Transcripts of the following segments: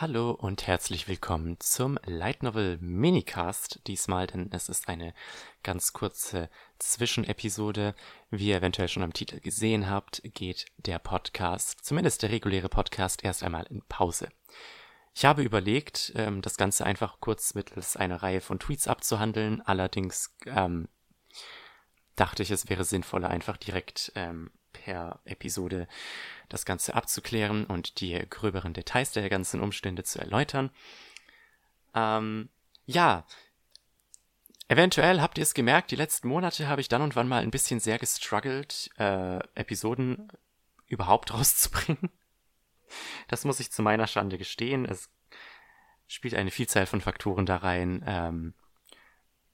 Hallo und herzlich willkommen zum Light Novel Minicast diesmal, denn es ist eine ganz kurze Zwischenepisode. Wie ihr eventuell schon am Titel gesehen habt, geht der Podcast, zumindest der reguläre Podcast, erst einmal in Pause. Ich habe überlegt, ähm, das Ganze einfach kurz mittels einer Reihe von Tweets abzuhandeln, allerdings ähm, dachte ich, es wäre sinnvoller, einfach direkt ähm, per Episode das Ganze abzuklären und die gröberen Details der ganzen Umstände zu erläutern. Ähm, ja, eventuell habt ihr es gemerkt, die letzten Monate habe ich dann und wann mal ein bisschen sehr gestruggelt, äh, Episoden überhaupt rauszubringen. Das muss ich zu meiner Schande gestehen. Es spielt eine Vielzahl von Faktoren da rein. Ähm,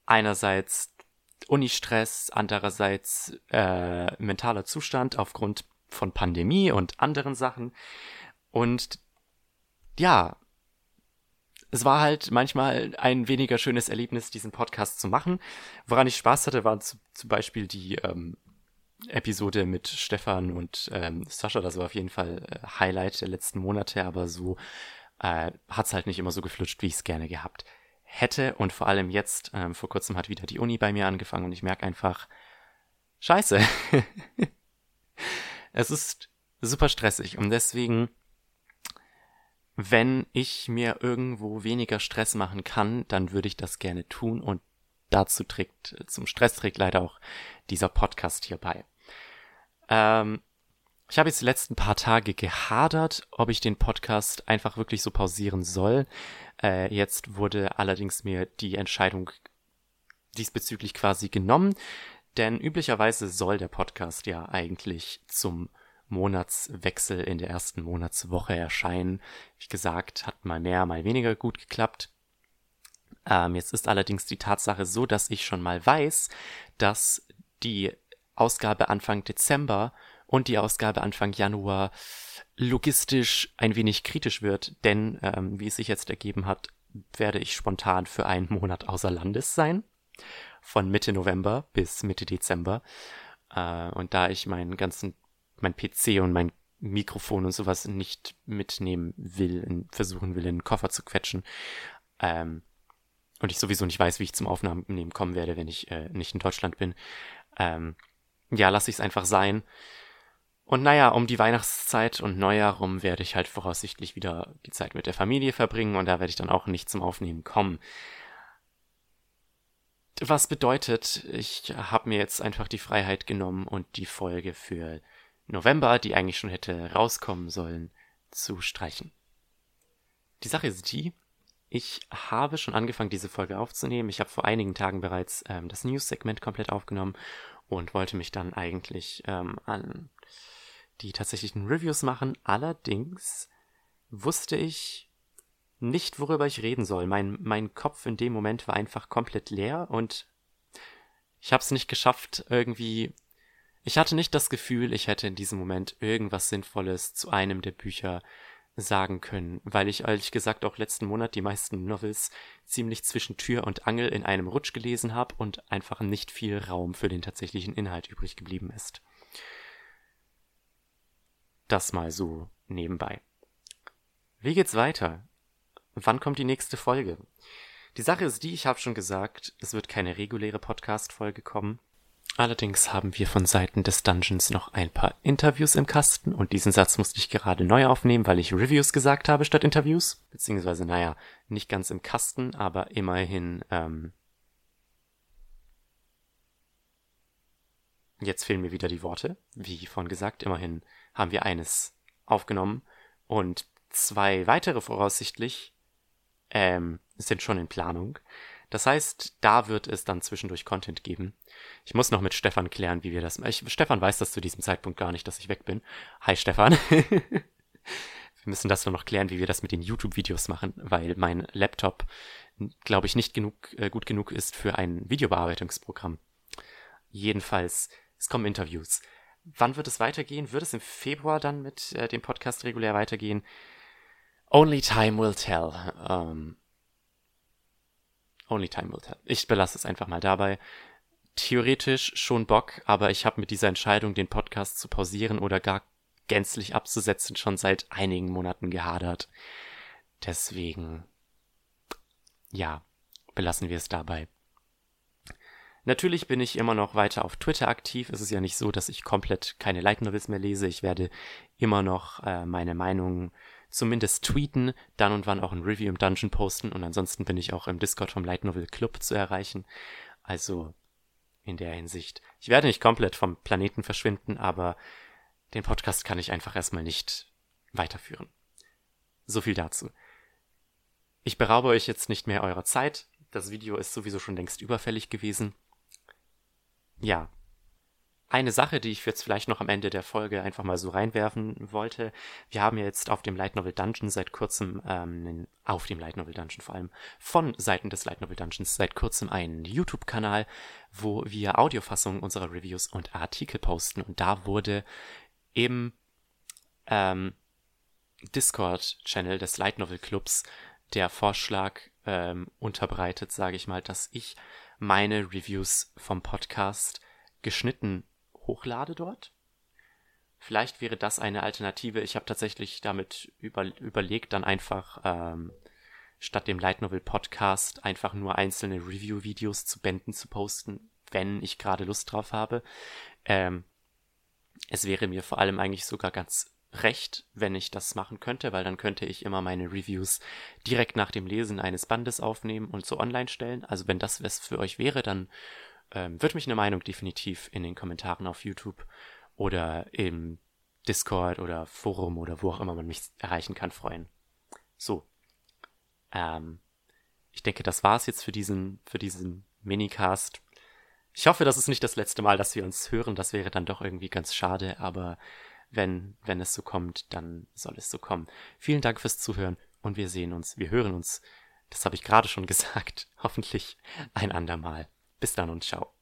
einerseits Unistress, andererseits äh, mentaler Zustand aufgrund von Pandemie und anderen Sachen. Und ja, es war halt manchmal ein weniger schönes Erlebnis, diesen Podcast zu machen. Woran ich Spaß hatte, waren zu, zum Beispiel die ähm, Episode mit Stefan und ähm, Sascha. Das war auf jeden Fall äh, Highlight der letzten Monate, aber so äh, hat es halt nicht immer so geflutscht, wie ich es gerne gehabt hätte. Und vor allem jetzt, ähm, vor kurzem hat wieder die Uni bei mir angefangen und ich merke einfach, scheiße. es ist super stressig und deswegen, wenn ich mir irgendwo weniger Stress machen kann, dann würde ich das gerne tun und dazu trägt, zum Stress trägt leider auch dieser Podcast hier bei. Ähm, ich habe jetzt die letzten paar Tage gehadert, ob ich den Podcast einfach wirklich so pausieren soll. Äh, jetzt wurde allerdings mir die Entscheidung diesbezüglich quasi genommen, denn üblicherweise soll der Podcast ja eigentlich zum Monatswechsel in der ersten Monatswoche erscheinen. Wie gesagt, hat mal mehr, mal weniger gut geklappt. Ähm, jetzt ist allerdings die Tatsache so, dass ich schon mal weiß, dass die Ausgabe Anfang Dezember und die Ausgabe Anfang Januar logistisch ein wenig kritisch wird, denn ähm, wie es sich jetzt ergeben hat, werde ich spontan für einen Monat außer Landes sein, von Mitte November bis Mitte Dezember. Äh, und da ich meinen ganzen, mein PC und mein Mikrofon und sowas nicht mitnehmen will, versuchen will, in den Koffer zu quetschen, ähm, und ich sowieso nicht weiß, wie ich zum Aufnehmen kommen werde, wenn ich äh, nicht in Deutschland bin, ähm, ja, lasse ich es einfach sein. Und naja, um die Weihnachtszeit und Neujahr rum werde ich halt voraussichtlich wieder die Zeit mit der Familie verbringen und da werde ich dann auch nicht zum Aufnehmen kommen. Was bedeutet, ich habe mir jetzt einfach die Freiheit genommen und die Folge für November, die eigentlich schon hätte rauskommen sollen, zu streichen. Die Sache ist die, ich habe schon angefangen, diese Folge aufzunehmen. Ich habe vor einigen Tagen bereits ähm, das News-Segment komplett aufgenommen und wollte mich dann eigentlich ähm, an die tatsächlichen Reviews machen. Allerdings wusste ich nicht, worüber ich reden soll. Mein, mein Kopf in dem Moment war einfach komplett leer und ich habe es nicht geschafft, irgendwie. Ich hatte nicht das Gefühl, ich hätte in diesem Moment irgendwas Sinnvolles zu einem der Bücher sagen können, weil ich ehrlich gesagt auch letzten Monat die meisten Novels ziemlich zwischen Tür und Angel in einem Rutsch gelesen habe und einfach nicht viel Raum für den tatsächlichen Inhalt übrig geblieben ist. Das mal so nebenbei. Wie geht's weiter? Wann kommt die nächste Folge? Die Sache ist die, ich habe schon gesagt, es wird keine reguläre Podcast-Folge kommen. Allerdings haben wir von Seiten des Dungeons noch ein paar Interviews im Kasten und diesen Satz musste ich gerade neu aufnehmen, weil ich Reviews gesagt habe statt Interviews. Beziehungsweise, naja, nicht ganz im Kasten, aber immerhin, ähm, Jetzt fehlen mir wieder die Worte. Wie vorhin gesagt, immerhin haben wir eines aufgenommen und zwei weitere voraussichtlich ähm, sind schon in Planung. Das heißt, da wird es dann zwischendurch Content geben. Ich muss noch mit Stefan klären, wie wir das. Ich, Stefan weiß das zu diesem Zeitpunkt gar nicht, dass ich weg bin. Hi Stefan. wir müssen das nur noch klären, wie wir das mit den YouTube-Videos machen, weil mein Laptop, glaube ich, nicht genug äh, gut genug ist für ein Videobearbeitungsprogramm. Jedenfalls, es kommen Interviews. Wann wird es weitergehen? Wird es im Februar dann mit äh, dem Podcast regulär weitergehen? Only time will tell. Ähm, only time will tell. Ich belasse es einfach mal dabei. Theoretisch schon Bock, aber ich habe mit dieser Entscheidung, den Podcast zu pausieren oder gar gänzlich abzusetzen, schon seit einigen Monaten gehadert. Deswegen, ja, belassen wir es dabei. Natürlich bin ich immer noch weiter auf Twitter aktiv. Es ist ja nicht so, dass ich komplett keine Light Novels mehr lese. Ich werde immer noch äh, meine Meinungen zumindest tweeten, dann und wann auch ein Review im Dungeon posten und ansonsten bin ich auch im Discord vom Light Novel Club zu erreichen. Also in der Hinsicht. Ich werde nicht komplett vom Planeten verschwinden, aber den Podcast kann ich einfach erstmal nicht weiterführen. So viel dazu. Ich beraube euch jetzt nicht mehr eurer Zeit. Das Video ist sowieso schon längst überfällig gewesen ja, eine Sache, die ich jetzt vielleicht noch am Ende der Folge einfach mal so reinwerfen wollte. Wir haben jetzt auf dem Light Novel Dungeon seit kurzem, ähm, auf dem Light Novel Dungeon vor allem, von Seiten des Light Novel Dungeons seit kurzem einen YouTube-Kanal, wo wir Audiofassungen unserer Reviews und Artikel posten. Und da wurde im ähm, Discord-Channel des Light Novel Clubs der Vorschlag ähm, unterbreitet, sage ich mal, dass ich meine Reviews vom Podcast geschnitten hochlade dort. Vielleicht wäre das eine Alternative. Ich habe tatsächlich damit über, überlegt, dann einfach ähm, statt dem Light Novel Podcast einfach nur einzelne Review-Videos zu Bänden zu posten, wenn ich gerade Lust drauf habe. Ähm, es wäre mir vor allem eigentlich sogar ganz recht, wenn ich das machen könnte, weil dann könnte ich immer meine Reviews direkt nach dem Lesen eines Bandes aufnehmen und so online stellen. Also wenn das was für euch wäre, dann ähm, würde mich eine Meinung definitiv in den Kommentaren auf YouTube oder im Discord oder Forum oder wo auch immer man mich erreichen kann freuen. So. Ähm, ich denke, das war's jetzt für diesen, für diesen Minicast. Ich hoffe, das ist nicht das letzte Mal, dass wir uns hören. Das wäre dann doch irgendwie ganz schade, aber wenn, wenn es so kommt, dann soll es so kommen. Vielen Dank fürs Zuhören und wir sehen uns, wir hören uns, das habe ich gerade schon gesagt, hoffentlich ein andermal. Bis dann und ciao.